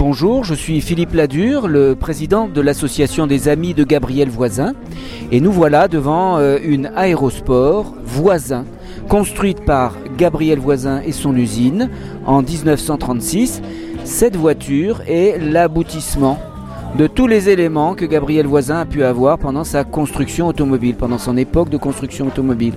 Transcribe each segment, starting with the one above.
Bonjour, je suis Philippe Ladure, le président de l'association des amis de Gabriel Voisin. Et nous voilà devant euh, une aérosport Voisin, construite par Gabriel Voisin et son usine en 1936. Cette voiture est l'aboutissement de tous les éléments que Gabriel Voisin a pu avoir pendant sa construction automobile, pendant son époque de construction automobile.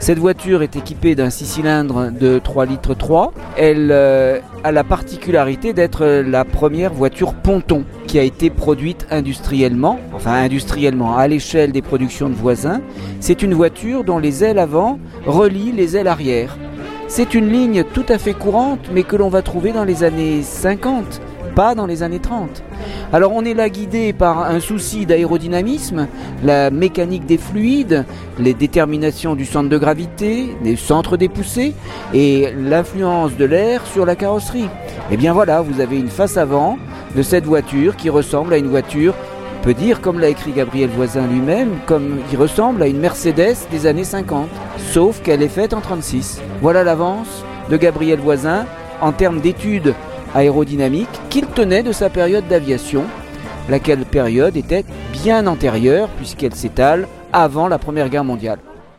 Cette voiture est équipée d'un 6 cylindres de 3 litres 3. Elle euh, a la particularité d'être la première voiture ponton qui a été produite industriellement, enfin industriellement à l'échelle des productions de voisins. C'est une voiture dont les ailes avant relient les ailes arrière. C'est une ligne tout à fait courante mais que l'on va trouver dans les années 50 pas dans les années 30. Alors on est là guidé par un souci d'aérodynamisme, la mécanique des fluides, les déterminations du centre de gravité, des centres des poussées et l'influence de l'air sur la carrosserie. Et eh bien voilà, vous avez une face avant de cette voiture qui ressemble à une voiture on peut dire, comme l'a écrit Gabriel Voisin lui-même, il ressemble à une Mercedes des années 50, sauf qu'elle est faite en 36. Voilà l'avance de Gabriel Voisin en termes d'études aérodynamique qu'il tenait de sa période d'aviation, laquelle période était bien antérieure puisqu'elle s'étale avant la Première Guerre mondiale.